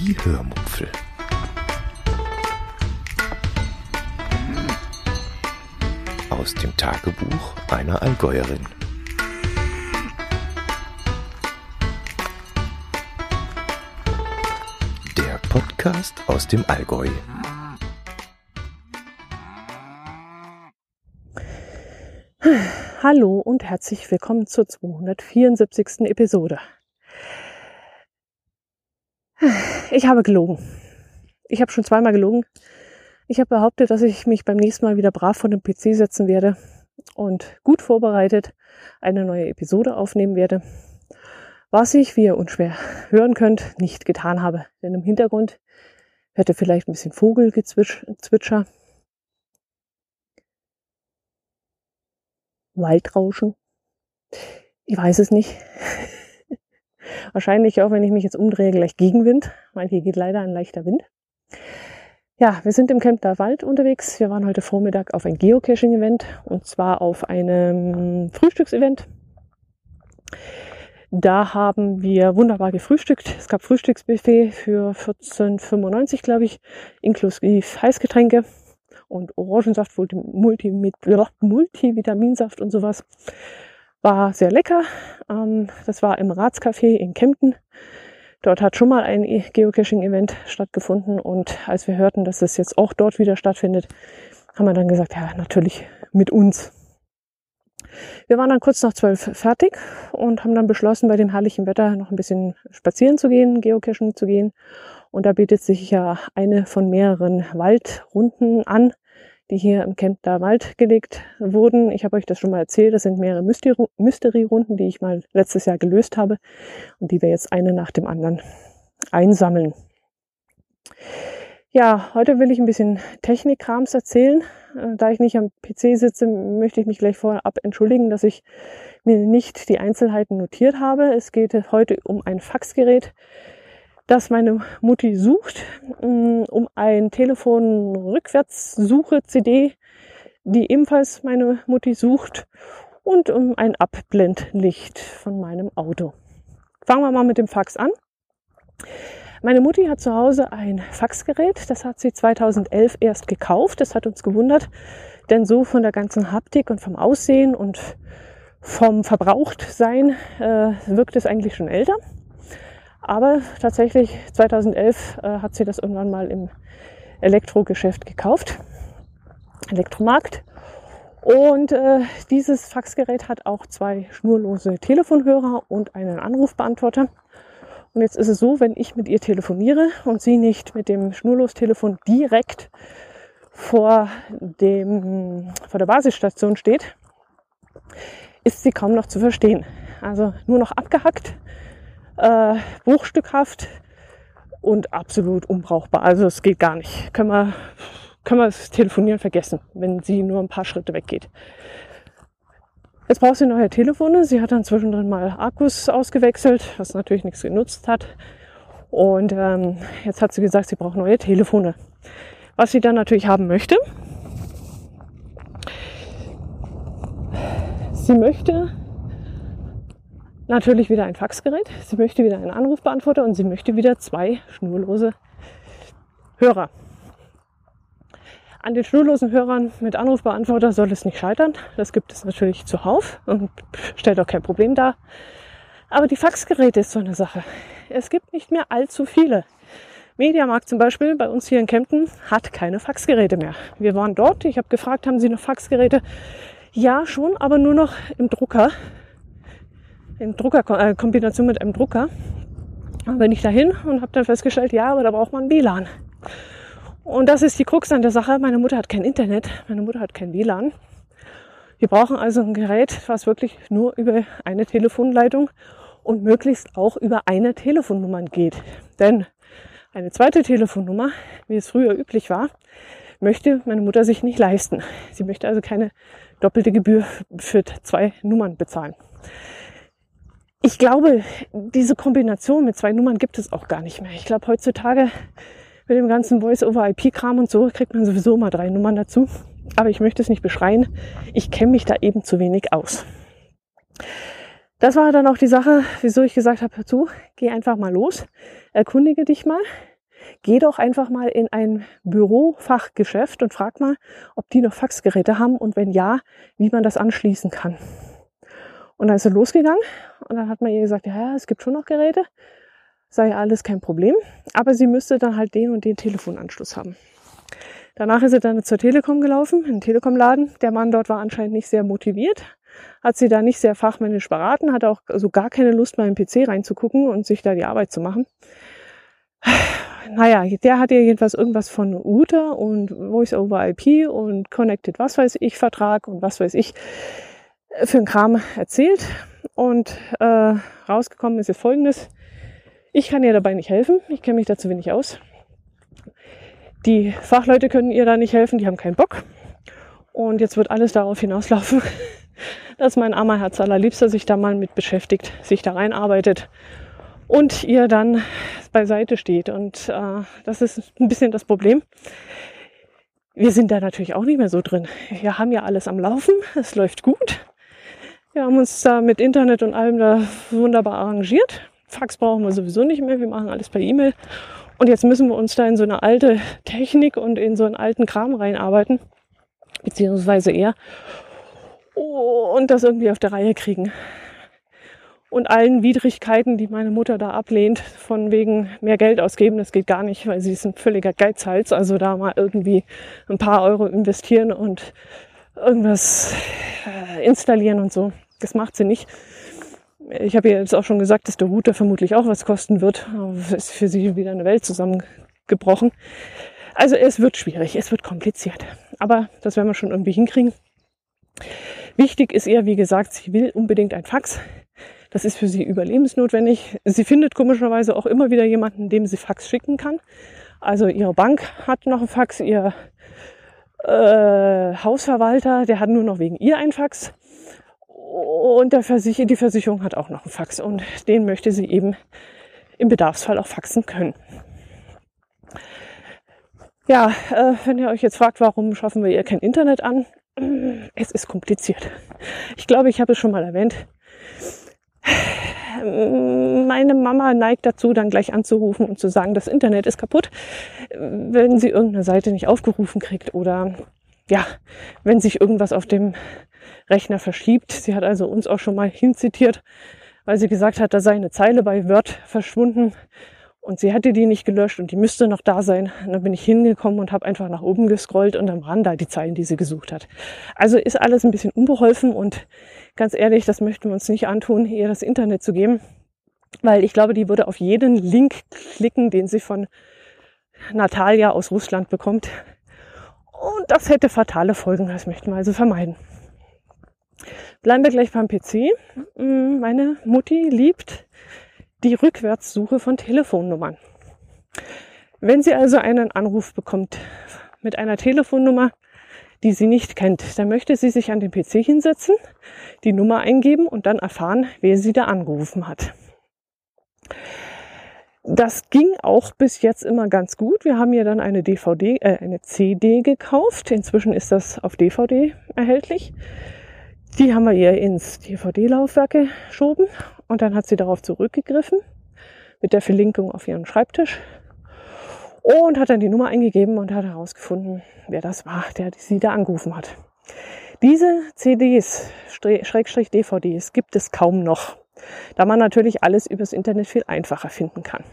Die Hörmupfel. Aus dem Tagebuch einer Allgäuerin. Der Podcast aus dem Allgäu. Hallo und herzlich willkommen zur 274. Episode. Ich habe gelogen. Ich habe schon zweimal gelogen. Ich habe behauptet, dass ich mich beim nächsten Mal wieder brav vor den PC setzen werde und gut vorbereitet eine neue Episode aufnehmen werde. Was ich, wie ihr unschwer hören könnt, nicht getan habe. Denn im Hintergrund ihr vielleicht ein bisschen Vogelgezwitscher, Waldrauschen. Ich weiß es nicht. Wahrscheinlich auch, wenn ich mich jetzt umdrehe, gleich Gegenwind, weil hier geht leider ein leichter Wind. Ja, wir sind im Kempter Wald unterwegs. Wir waren heute Vormittag auf ein Geocaching-Event und zwar auf einem Frühstücksevent. Da haben wir wunderbar gefrühstückt. Es gab Frühstücksbuffet für 14,95 glaube ich, inklusive Heißgetränke und Orangensaft, Multi, Multivitaminsaft und sowas. War sehr lecker. Ähm, das war im Ratscafé in Kempten. Dort hat schon mal ein Geocaching-Event stattgefunden und als wir hörten, dass es jetzt auch dort wieder stattfindet, haben wir dann gesagt, ja, natürlich mit uns. Wir waren dann kurz nach zwölf fertig und haben dann beschlossen, bei dem herrlichen Wetter noch ein bisschen spazieren zu gehen, Geocaching zu gehen. Und da bietet sich ja eine von mehreren Waldrunden an, die hier im Kempter Wald gelegt wurden. Ich habe euch das schon mal erzählt. Das sind mehrere Mystery-Runden, die ich mal letztes Jahr gelöst habe und die wir jetzt eine nach dem anderen einsammeln. Ja, heute will ich ein bisschen Technikkrams erzählen. Äh, da ich nicht am PC sitze, möchte ich mich gleich vorab entschuldigen, dass ich mir nicht die Einzelheiten notiert habe. Es geht heute um ein Faxgerät, das meine Mutti sucht, mm, um ein Telefon Rückwärtssuche CD, die ebenfalls meine Mutti sucht und um ein Abblendlicht von meinem Auto. Fangen wir mal mit dem Fax an. Meine Mutti hat zu Hause ein Faxgerät, das hat sie 2011 erst gekauft. Das hat uns gewundert, denn so von der ganzen Haptik und vom Aussehen und vom Verbrauchtsein äh, wirkt es eigentlich schon älter. Aber tatsächlich 2011 äh, hat sie das irgendwann mal im Elektrogeschäft gekauft, Elektromarkt. Und äh, dieses Faxgerät hat auch zwei schnurlose Telefonhörer und einen Anrufbeantworter. Und jetzt ist es so, wenn ich mit ihr telefoniere und sie nicht mit dem Schnurlostelefon direkt vor, dem, vor der Basisstation steht, ist sie kaum noch zu verstehen. Also nur noch abgehackt äh, bruchstückhaft und absolut unbrauchbar. Also es geht gar nicht. Können wir, können wir das Telefonieren vergessen, wenn sie nur ein paar Schritte weggeht. Jetzt braucht sie neue Telefone. Sie hat dann zwischendrin mal Akkus ausgewechselt, was natürlich nichts genutzt hat. Und ähm, jetzt hat sie gesagt, sie braucht neue Telefone. Was sie dann natürlich haben möchte. Sie möchte natürlich wieder ein Faxgerät, sie möchte wieder einen Anrufbeantworter und sie möchte wieder zwei schnurlose Hörer. An den schnurlosen Hörern mit Anrufbeantworter soll es nicht scheitern. Das gibt es natürlich zuhauf und stellt auch kein Problem dar. Aber die Faxgeräte ist so eine Sache. Es gibt nicht mehr allzu viele. Mediamarkt zum Beispiel bei uns hier in Kempten hat keine Faxgeräte mehr. Wir waren dort. Ich habe gefragt, haben Sie noch Faxgeräte? Ja, schon, aber nur noch im Drucker in Drucker, äh, Kombination mit einem Drucker. Dann bin ich dahin und habe dann festgestellt, ja, aber da braucht man WLAN. Und das ist die Krux an der Sache. Meine Mutter hat kein Internet, meine Mutter hat kein WLAN. Wir brauchen also ein Gerät, was wirklich nur über eine Telefonleitung und möglichst auch über eine Telefonnummer geht. Denn eine zweite Telefonnummer, wie es früher üblich war, möchte meine Mutter sich nicht leisten. Sie möchte also keine doppelte Gebühr für zwei Nummern bezahlen ich glaube, diese Kombination mit zwei Nummern gibt es auch gar nicht mehr. Ich glaube, heutzutage mit dem ganzen Voice-over-IP-Kram und so kriegt man sowieso mal drei Nummern dazu. Aber ich möchte es nicht beschreien. Ich kenne mich da eben zu wenig aus. Das war dann auch die Sache, wieso ich gesagt habe, zu, geh einfach mal los, erkundige dich mal, geh doch einfach mal in ein Bürofachgeschäft und frag mal, ob die noch Faxgeräte haben und wenn ja, wie man das anschließen kann. Und dann ist sie losgegangen und dann hat man ihr gesagt, ja, ja, es gibt schon noch Geräte, sei alles kein Problem, aber sie müsste dann halt den und den Telefonanschluss haben. Danach ist sie dann zur Telekom gelaufen, in den Telekom-Laden. Der Mann dort war anscheinend nicht sehr motiviert, hat sie da nicht sehr fachmännisch beraten, hatte auch so gar keine Lust, mal im PC reinzugucken und sich da die Arbeit zu machen. Naja, der hat ihr jedenfalls irgendwas von Router und Voice over IP und Connected was weiß ich Vertrag und was weiß ich für ein Kram erzählt. Und äh, rausgekommen ist jetzt folgendes. Ich kann ihr dabei nicht helfen. Ich kenne mich dazu wenig aus. Die Fachleute können ihr da nicht helfen, die haben keinen Bock. Und jetzt wird alles darauf hinauslaufen, dass mein armer Herz allerliebster sich da mal mit beschäftigt, sich da reinarbeitet und ihr dann beiseite steht. Und äh, das ist ein bisschen das Problem. Wir sind da natürlich auch nicht mehr so drin. Wir haben ja alles am Laufen, es läuft gut. Wir haben uns da mit Internet und allem da wunderbar arrangiert. Fax brauchen wir sowieso nicht mehr, wir machen alles per E-Mail. Und jetzt müssen wir uns da in so eine alte Technik und in so einen alten Kram reinarbeiten, beziehungsweise eher, und das irgendwie auf der Reihe kriegen. Und allen Widrigkeiten, die meine Mutter da ablehnt, von wegen mehr Geld ausgeben, das geht gar nicht, weil sie ist ein völliger Geizhals. Also da mal irgendwie ein paar Euro investieren und irgendwas äh, installieren und so. Das macht sie nicht. Ich habe ihr jetzt auch schon gesagt, dass der Router vermutlich auch was kosten wird. Es ist für sie wieder eine Welt zusammengebrochen. Also es wird schwierig, es wird kompliziert. Aber das werden wir schon irgendwie hinkriegen. Wichtig ist ihr, wie gesagt, sie will unbedingt ein Fax. Das ist für sie überlebensnotwendig. Sie findet komischerweise auch immer wieder jemanden, dem sie Fax schicken kann. Also ihre Bank hat noch ein Fax, ihr äh, Hausverwalter, der hat nur noch wegen ihr ein Fax. Und der Versicher die Versicherung hat auch noch einen Fax und den möchte sie eben im Bedarfsfall auch faxen können. Ja, äh, wenn ihr euch jetzt fragt, warum schaffen wir ihr kein Internet an, es ist kompliziert. Ich glaube, ich habe es schon mal erwähnt. Meine Mama neigt dazu, dann gleich anzurufen und zu sagen, das Internet ist kaputt, wenn sie irgendeine Seite nicht aufgerufen kriegt oder ja, wenn sich irgendwas auf dem Rechner verschiebt. Sie hat also uns auch schon mal hinzitiert, weil sie gesagt hat, da sei eine Zeile bei Word verschwunden und sie hätte die nicht gelöscht und die müsste noch da sein. Und dann bin ich hingekommen und habe einfach nach oben gescrollt und dann waren da die Zeilen, die sie gesucht hat. Also ist alles ein bisschen unbeholfen und ganz ehrlich, das möchten wir uns nicht antun, ihr das Internet zu geben, weil ich glaube, die würde auf jeden Link klicken, den sie von Natalia aus Russland bekommt. Und das hätte fatale Folgen, das möchten wir also vermeiden. Bleiben wir gleich beim PC. Mm, meine Mutti liebt die Rückwärtssuche von Telefonnummern. Wenn sie also einen Anruf bekommt mit einer Telefonnummer, die sie nicht kennt, dann möchte sie sich an den PC hinsetzen, die Nummer eingeben und dann erfahren, wer sie da angerufen hat. Das ging auch bis jetzt immer ganz gut. Wir haben ja dann eine DVD, äh, eine CD gekauft. Inzwischen ist das auf DVD erhältlich. Die haben wir ihr ins DVD-Laufwerk geschoben und dann hat sie darauf zurückgegriffen mit der Verlinkung auf ihren Schreibtisch und hat dann die Nummer eingegeben und hat herausgefunden, wer das war, der sie da angerufen hat. Diese CDs, Schrägstrich DVDs, gibt es kaum noch, da man natürlich alles übers Internet viel einfacher finden kann.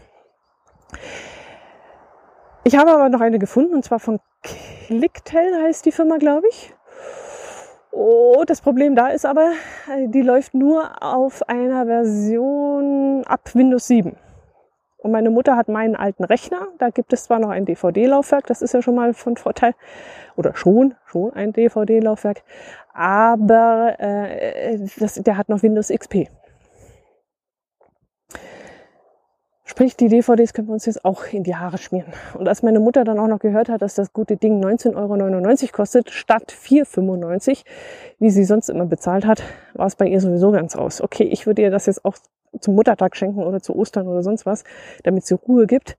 Ich habe aber noch eine gefunden und zwar von Clicktel heißt die Firma, glaube ich. Oh, das Problem da ist aber, äh, die läuft nur auf einer Version ab Windows 7. Und meine Mutter hat meinen alten Rechner. Da gibt es zwar noch ein DVD-Laufwerk, das ist ja schon mal von Vorteil. Oder schon, schon ein DVD-Laufwerk. Aber äh, das, der hat noch Windows XP. Sprich, die DVDs können wir uns jetzt auch in die Haare schmieren. Und als meine Mutter dann auch noch gehört hat, dass das gute Ding 19,99 Euro kostet, statt 4,95, Euro, wie sie sonst immer bezahlt hat, war es bei ihr sowieso ganz aus. Okay, ich würde ihr das jetzt auch zum Muttertag schenken oder zu Ostern oder sonst was, damit sie Ruhe gibt.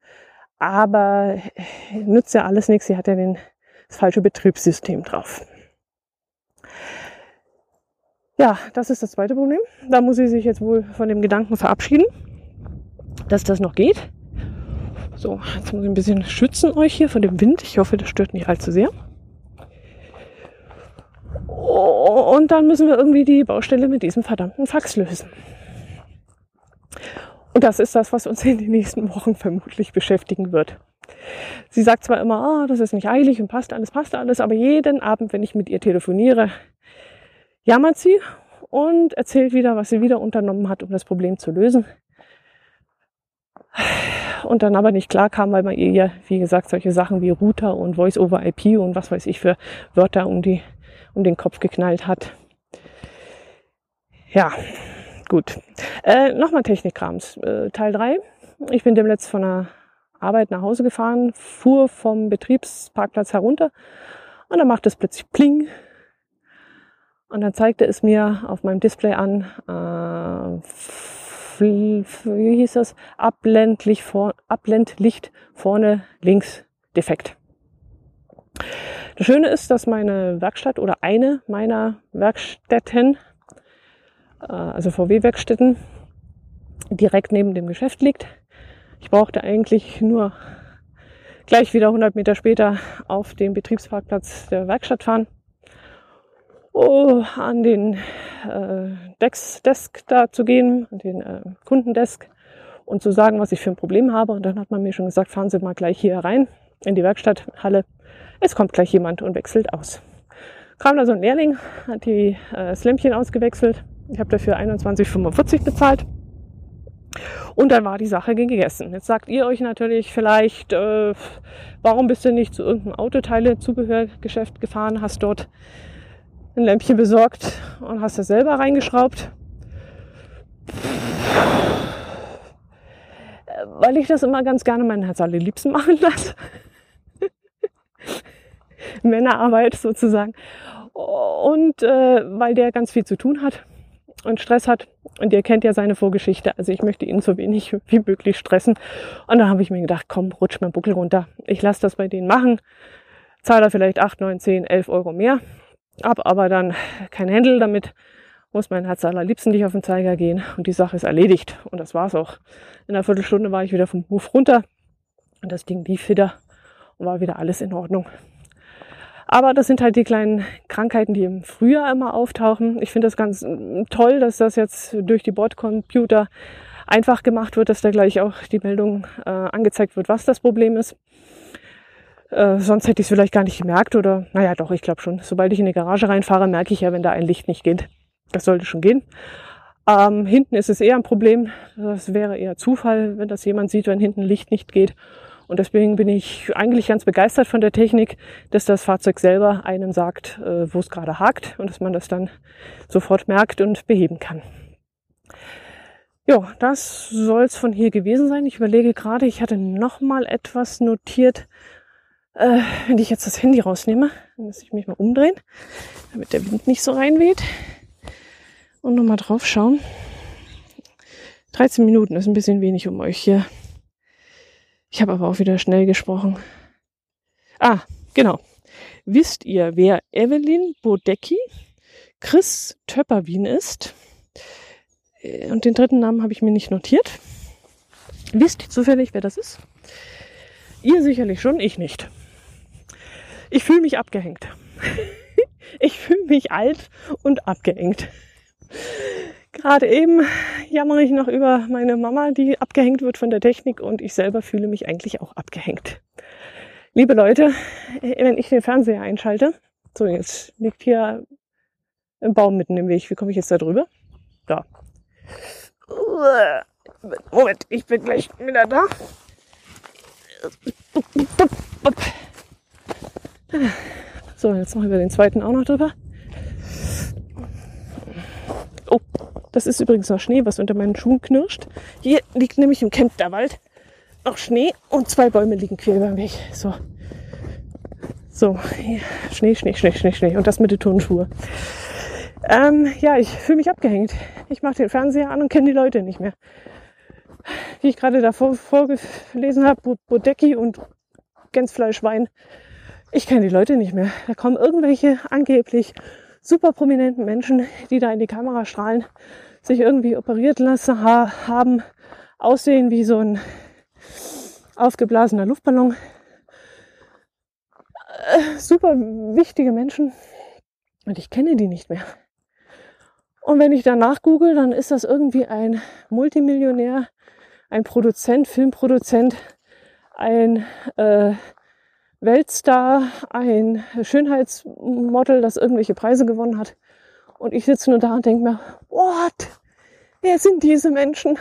Aber nützt ja alles nichts. Sie hat ja den, das falsche Betriebssystem drauf. Ja, das ist das zweite Problem. Da muss sie sich jetzt wohl von dem Gedanken verabschieden, dass das noch geht. So, jetzt muss ich ein bisschen schützen euch hier von dem Wind. Ich hoffe, das stört nicht allzu sehr. Und dann müssen wir irgendwie die Baustelle mit diesem verdammten Fax lösen. Und das ist das, was uns in den nächsten Wochen vermutlich beschäftigen wird. Sie sagt zwar immer, oh, das ist nicht eilig und passt alles, passt alles, aber jeden Abend, wenn ich mit ihr telefoniere, jammert sie und erzählt wieder, was sie wieder unternommen hat, um das Problem zu lösen. Und dann aber nicht klar kam, weil man ihr ja, wie gesagt, solche Sachen wie Router und Voice-over-IP und was weiß ich für Wörter um, die, um den Kopf geknallt hat. Ja, gut. Äh, Nochmal Technikkrams. Äh, Teil 3. Ich bin demnächst von der Arbeit nach Hause gefahren, fuhr vom Betriebsparkplatz herunter und dann macht es plötzlich Pling. Und dann zeigte es mir auf meinem Display an, äh, wie hieß das? Abblendlicht, vor, Abblendlicht vorne links defekt. Das Schöne ist, dass meine Werkstatt oder eine meiner Werkstätten äh, also VW-Werkstätten, direkt neben dem Geschäft liegt. Ich brauchte eigentlich nur gleich wieder 100 Meter später auf den Betriebsparkplatz der Werkstatt fahren, oh, an den äh, Dex Desk da zu gehen, an den äh, Kundendesk und zu sagen, was ich für ein Problem habe. Und dann hat man mir schon gesagt, fahren Sie mal gleich hier rein in die Werkstatthalle. Es kommt gleich jemand und wechselt aus. Kam da so ein Lehrling, hat die äh, das Lämpchen ausgewechselt ich habe dafür 21,45 bezahlt. Und dann war die Sache gegessen. Jetzt sagt ihr euch natürlich vielleicht, äh, warum bist du nicht zu irgendeinem Autoteile-Zubehörgeschäft gefahren, hast dort ein Lämpchen besorgt und hast das selber reingeschraubt? Weil ich das immer ganz gerne meinen Herz allerliebsten machen lasse. Männerarbeit sozusagen. Und äh, weil der ganz viel zu tun hat und Stress hat. Und ihr kennt ja seine Vorgeschichte. Also ich möchte ihn so wenig wie möglich stressen. Und da habe ich mir gedacht, komm, rutsch mein Buckel runter. Ich lasse das bei denen machen. Zahle vielleicht 8, 9, 10, 11 Euro mehr. Hab aber dann kein Händel damit. Muss mein Herz allerliebsten nicht auf den Zeiger gehen. Und die Sache ist erledigt. Und das war's auch. In einer Viertelstunde war ich wieder vom Hof runter. Und das Ding lief wieder. Und war wieder alles in Ordnung. Aber das sind halt die kleinen Krankheiten, die im Frühjahr immer auftauchen. Ich finde das ganz mm, toll, dass das jetzt durch die Bordcomputer einfach gemacht wird, dass da gleich auch die Meldung äh, angezeigt wird, was das Problem ist. Äh, sonst hätte ich es vielleicht gar nicht gemerkt oder, naja, doch, ich glaube schon. Sobald ich in die Garage reinfahre, merke ich ja, wenn da ein Licht nicht geht. Das sollte schon gehen. Ähm, hinten ist es eher ein Problem. Das wäre eher Zufall, wenn das jemand sieht, wenn hinten Licht nicht geht. Und deswegen bin ich eigentlich ganz begeistert von der Technik, dass das Fahrzeug selber einem sagt, äh, wo es gerade hakt und dass man das dann sofort merkt und beheben kann. Ja, das soll es von hier gewesen sein. Ich überlege gerade, ich hatte noch mal etwas notiert. Äh, wenn ich jetzt das Handy rausnehme, dann muss ich mich mal umdrehen, damit der Wind nicht so reinweht. Und noch mal drauf schauen. 13 Minuten ist ein bisschen wenig, um euch hier ich habe aber auch wieder schnell gesprochen. Ah, genau. Wisst ihr, wer Evelyn Bodecki, Chris Töpperwien ist? Äh, und den dritten Namen habe ich mir nicht notiert. Wisst ihr zufällig, wer das ist? Ihr sicherlich schon, ich nicht. Ich fühle mich abgehängt. ich fühle mich alt und abgehängt. Gerade eben jammere ich noch über meine Mama, die abgehängt wird von der Technik und ich selber fühle mich eigentlich auch abgehängt. Liebe Leute, wenn ich den Fernseher einschalte, so jetzt liegt hier ein Baum mitten im Weg. Wie komme ich jetzt da drüber? Da. Moment, ich bin gleich wieder da. So, jetzt noch über den zweiten auch noch drüber. Oh, das ist übrigens noch Schnee, was unter meinen Schuhen knirscht. Hier liegt nämlich im Kempterwald noch Schnee und zwei Bäume liegen quer über Weg. So. So, hier. Schnee, Schnee, Schnee, Schnee, Schnee. Und das mit den Turnschuhe. Ähm, ja, ich fühle mich abgehängt. Ich mache den Fernseher an und kenne die Leute nicht mehr. Wie ich gerade davor vorgelesen habe, Bodecki und Gänsfleischwein. Ich kenne die Leute nicht mehr. Da kommen irgendwelche angeblich super prominenten Menschen, die da in die Kamera strahlen, sich irgendwie operiert lassen ha haben, aussehen wie so ein aufgeblasener Luftballon. Äh, super wichtige Menschen und ich kenne die nicht mehr. Und wenn ich danach google, dann ist das irgendwie ein Multimillionär, ein Produzent, Filmproduzent, ein äh, Weltstar, ein Schönheitsmodel, das irgendwelche Preise gewonnen hat. Und ich sitze nur da und denke mir, what? Wer sind diese Menschen?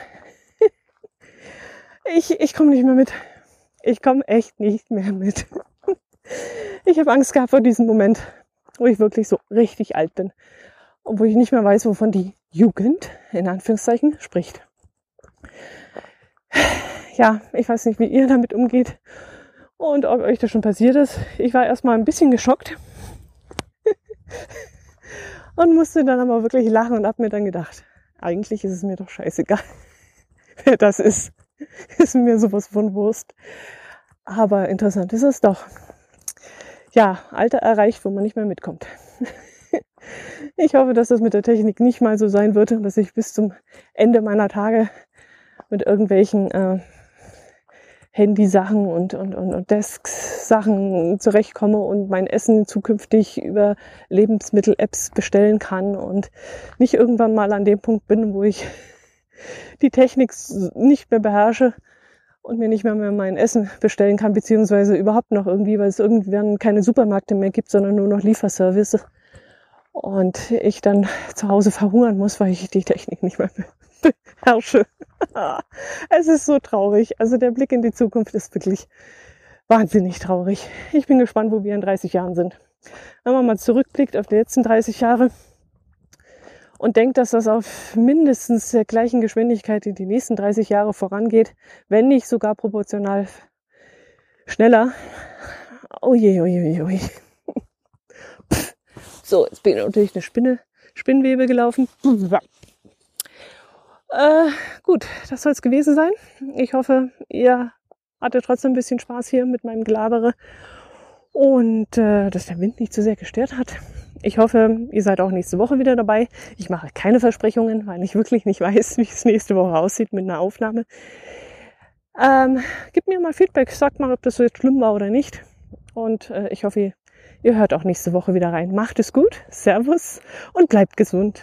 ich ich komme nicht mehr mit. Ich komme echt nicht mehr mit. ich habe Angst gehabt vor diesem Moment, wo ich wirklich so richtig alt bin und wo ich nicht mehr weiß, wovon die Jugend in Anführungszeichen spricht. Ja, ich weiß nicht, wie ihr damit umgeht und ob euch das schon passiert ist. Ich war erstmal ein bisschen geschockt und musste dann aber wirklich lachen und habe mir dann gedacht, eigentlich ist es mir doch scheißegal, wer das ist. Ist mir sowas von Wurst. Aber interessant ist es doch. Ja, Alter erreicht, wo man nicht mehr mitkommt. Ich hoffe, dass das mit der Technik nicht mal so sein wird, dass ich bis zum Ende meiner Tage mit irgendwelchen äh, Handysachen und, und, und, und Desk-Sachen zurechtkomme und mein Essen zukünftig über Lebensmittel-Apps bestellen kann und nicht irgendwann mal an dem Punkt bin, wo ich die Technik nicht mehr beherrsche und mir nicht mehr, mehr mein Essen bestellen kann, beziehungsweise überhaupt noch irgendwie, weil es irgendwann keine Supermärkte mehr gibt, sondern nur noch Lieferservice und ich dann zu Hause verhungern muss, weil ich die Technik nicht mehr beherrsche. es ist so traurig. Also der Blick in die Zukunft ist wirklich wahnsinnig traurig. Ich bin gespannt, wo wir in 30 Jahren sind. Wenn man mal zurückblickt auf die letzten 30 Jahre und denkt, dass das auf mindestens der gleichen Geschwindigkeit in die nächsten 30 Jahre vorangeht, wenn nicht sogar proportional schneller. Oh je, oh je, oh je. So, jetzt bin ich natürlich eine Spinne, Spinnwebe gelaufen. Äh, gut, das soll es gewesen sein. Ich hoffe, ihr hattet trotzdem ein bisschen Spaß hier mit meinem Gelabere und äh, dass der Wind nicht zu sehr gestört hat. Ich hoffe, ihr seid auch nächste Woche wieder dabei. Ich mache keine Versprechungen, weil ich wirklich nicht weiß, wie es nächste Woche aussieht mit einer Aufnahme. Ähm, gebt mir mal Feedback, sagt mal, ob das so jetzt schlimm war oder nicht. Und äh, ich hoffe, Ihr hört auch nächste Woche wieder rein. Macht es gut, Servus und bleibt gesund.